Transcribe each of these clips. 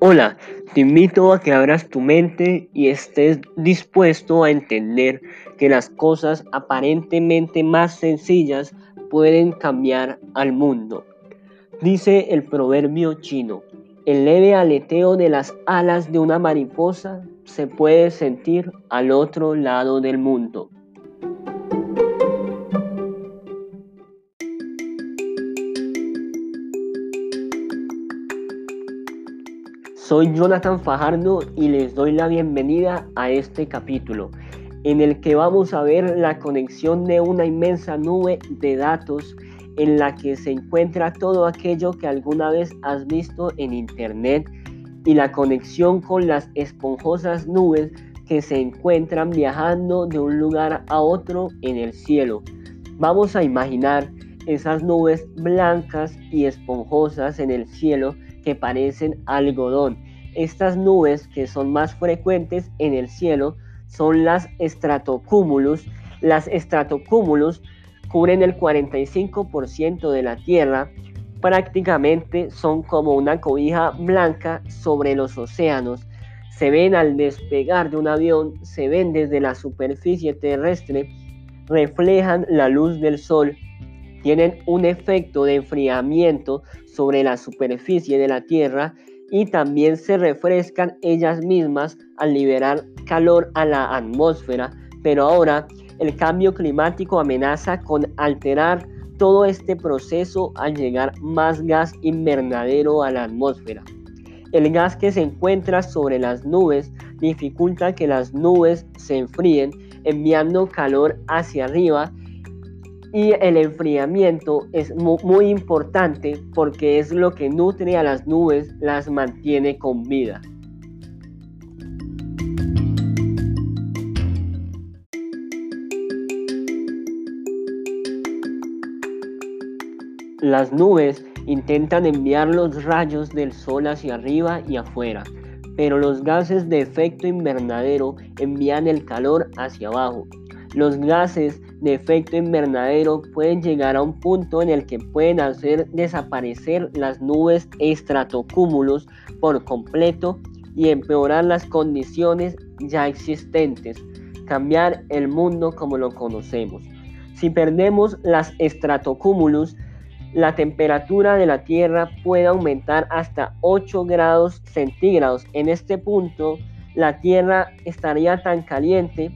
Hola, te invito a que abras tu mente y estés dispuesto a entender que las cosas aparentemente más sencillas pueden cambiar al mundo. Dice el proverbio chino, el leve aleteo de las alas de una mariposa se puede sentir al otro lado del mundo. Soy Jonathan Fajardo y les doy la bienvenida a este capítulo en el que vamos a ver la conexión de una inmensa nube de datos en la que se encuentra todo aquello que alguna vez has visto en internet y la conexión con las esponjosas nubes que se encuentran viajando de un lugar a otro en el cielo. Vamos a imaginar esas nubes blancas y esponjosas en el cielo que parecen algodón. Estas nubes que son más frecuentes en el cielo son las estratocúmulos. Las estratocúmulos cubren el 45% de la Tierra. Prácticamente son como una cobija blanca sobre los océanos. Se ven al despegar de un avión, se ven desde la superficie terrestre, reflejan la luz del sol tienen un efecto de enfriamiento sobre la superficie de la Tierra y también se refrescan ellas mismas al liberar calor a la atmósfera. Pero ahora el cambio climático amenaza con alterar todo este proceso al llegar más gas invernadero a la atmósfera. El gas que se encuentra sobre las nubes dificulta que las nubes se enfríen, enviando calor hacia arriba y el enfriamiento es muy, importante porque es lo que nutre a las nubes, las mantiene con vida. Las nubes intentan enviar los rayos del sol hacia arriba y afuera, pero los gases de efecto invernadero envían el calor hacia abajo. Los gases de efecto invernadero pueden llegar a un punto en el que pueden hacer desaparecer las nubes estratocúmulos por completo y empeorar las condiciones ya existentes, cambiar el mundo como lo conocemos. Si perdemos las estratocúmulos, la temperatura de la Tierra puede aumentar hasta 8 grados centígrados. En este punto, la Tierra estaría tan caliente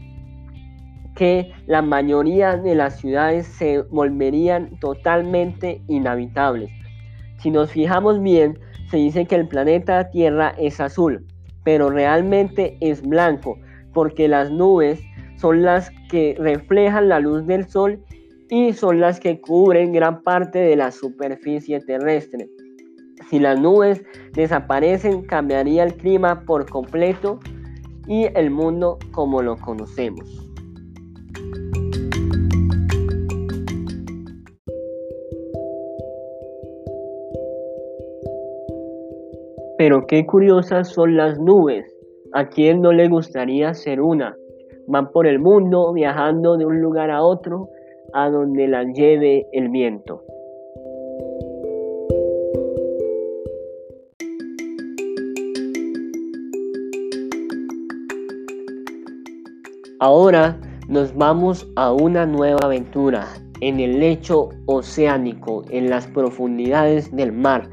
que la mayoría de las ciudades se volverían totalmente inhabitables. Si nos fijamos bien, se dice que el planeta Tierra es azul, pero realmente es blanco, porque las nubes son las que reflejan la luz del sol y son las que cubren gran parte de la superficie terrestre. Si las nubes desaparecen, cambiaría el clima por completo y el mundo como lo conocemos. Pero qué curiosas son las nubes. ¿A quién no le gustaría ser una? Van por el mundo viajando de un lugar a otro a donde las lleve el viento. Ahora nos vamos a una nueva aventura en el lecho oceánico, en las profundidades del mar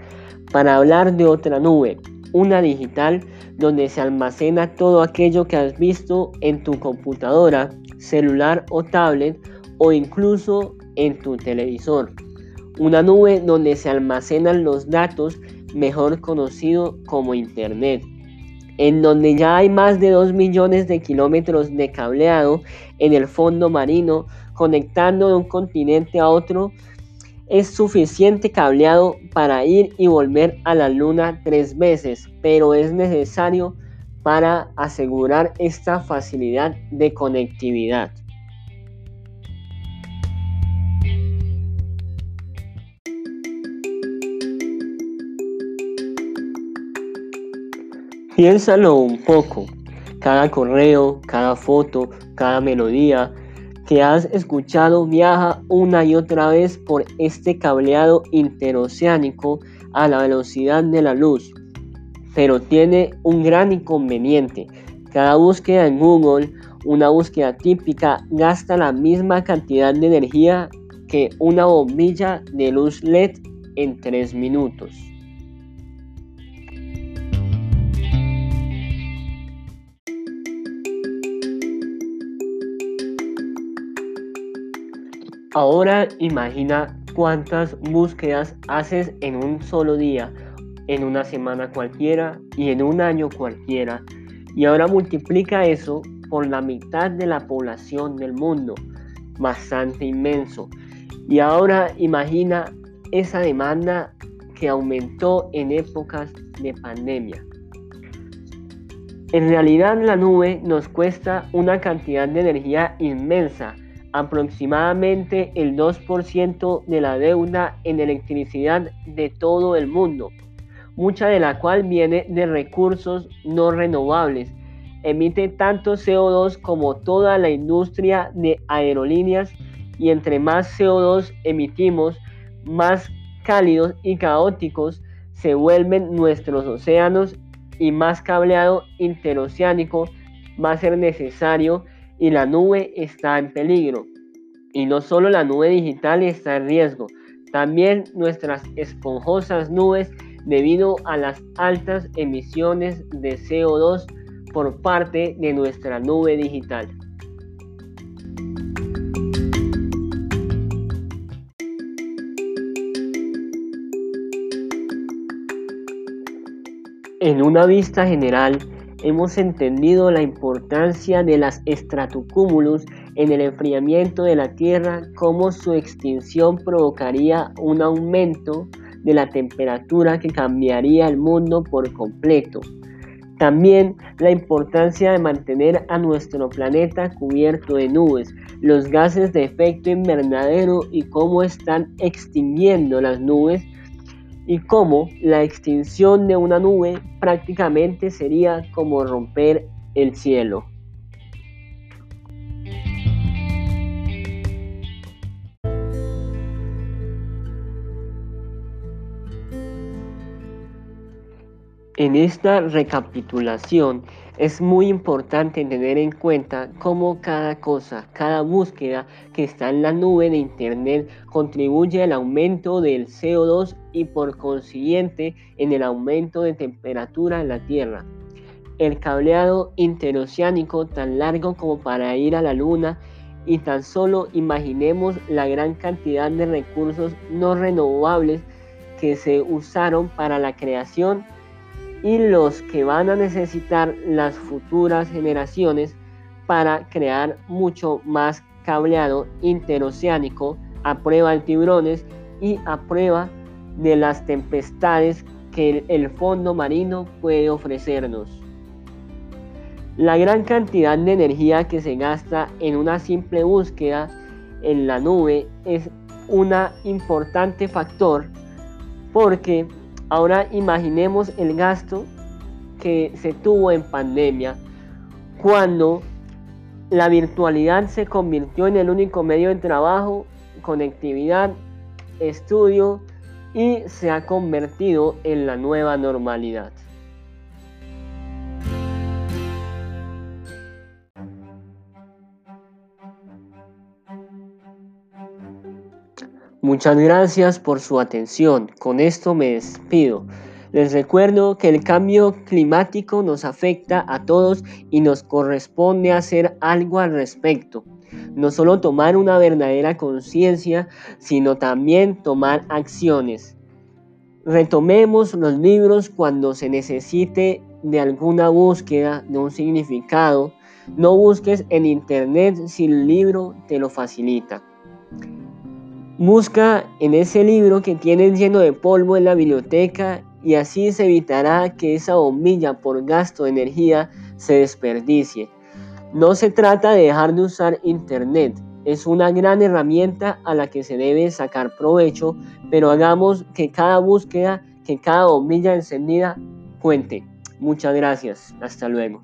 para hablar de otra nube, una digital donde se almacena todo aquello que has visto en tu computadora, celular o tablet o incluso en tu televisor. Una nube donde se almacenan los datos mejor conocido como Internet, en donde ya hay más de 2 millones de kilómetros de cableado en el fondo marino conectando de un continente a otro es suficiente cableado para ir y volver a la luna tres veces, pero es necesario para asegurar esta facilidad de conectividad. Piénsalo un poco. Cada correo, cada foto, cada melodía, que has escuchado viaja una y otra vez por este cableado interoceánico a la velocidad de la luz. pero tiene un gran inconveniente. Cada búsqueda en Google, una búsqueda típica, gasta la misma cantidad de energía que una bombilla de luz LED en 3 minutos. Ahora imagina cuántas búsquedas haces en un solo día, en una semana cualquiera y en un año cualquiera. Y ahora multiplica eso por la mitad de la población del mundo. Bastante inmenso. Y ahora imagina esa demanda que aumentó en épocas de pandemia. En realidad la nube nos cuesta una cantidad de energía inmensa aproximadamente el 2% de la deuda en electricidad de todo el mundo, mucha de la cual viene de recursos no renovables. Emite tanto CO2 como toda la industria de aerolíneas y entre más CO2 emitimos, más cálidos y caóticos se vuelven nuestros océanos y más cableado interoceánico va a ser necesario y la nube está en peligro. Y no solo la nube digital está en riesgo, también nuestras esponjosas nubes debido a las altas emisiones de CO2 por parte de nuestra nube digital. En una vista general, hemos entendido la importancia de las estratocúmulos en el enfriamiento de la Tierra, cómo su extinción provocaría un aumento de la temperatura que cambiaría el mundo por completo. También la importancia de mantener a nuestro planeta cubierto de nubes, los gases de efecto invernadero y cómo están extinguiendo las nubes y cómo la extinción de una nube prácticamente sería como romper el cielo. En esta recapitulación es muy importante tener en cuenta cómo cada cosa, cada búsqueda que está en la nube de Internet contribuye al aumento del CO2 y por consiguiente en el aumento de temperatura en la Tierra. El cableado interoceánico tan largo como para ir a la Luna y tan solo imaginemos la gran cantidad de recursos no renovables que se usaron para la creación y los que van a necesitar las futuras generaciones para crear mucho más cableado interoceánico a prueba de tiburones y a prueba de las tempestades que el fondo marino puede ofrecernos. La gran cantidad de energía que se gasta en una simple búsqueda en la nube es un importante factor porque Ahora imaginemos el gasto que se tuvo en pandemia cuando la virtualidad se convirtió en el único medio de trabajo, conectividad, estudio y se ha convertido en la nueva normalidad. Muchas gracias por su atención. Con esto me despido. Les recuerdo que el cambio climático nos afecta a todos y nos corresponde hacer algo al respecto. No solo tomar una verdadera conciencia, sino también tomar acciones. Retomemos los libros cuando se necesite de alguna búsqueda de un significado. No busques en internet si el libro te lo facilita. Busca en ese libro que tienes lleno de polvo en la biblioteca y así se evitará que esa bombilla por gasto de energía se desperdicie. No se trata de dejar de usar Internet, es una gran herramienta a la que se debe sacar provecho, pero hagamos que cada búsqueda, que cada bombilla encendida cuente. Muchas gracias, hasta luego.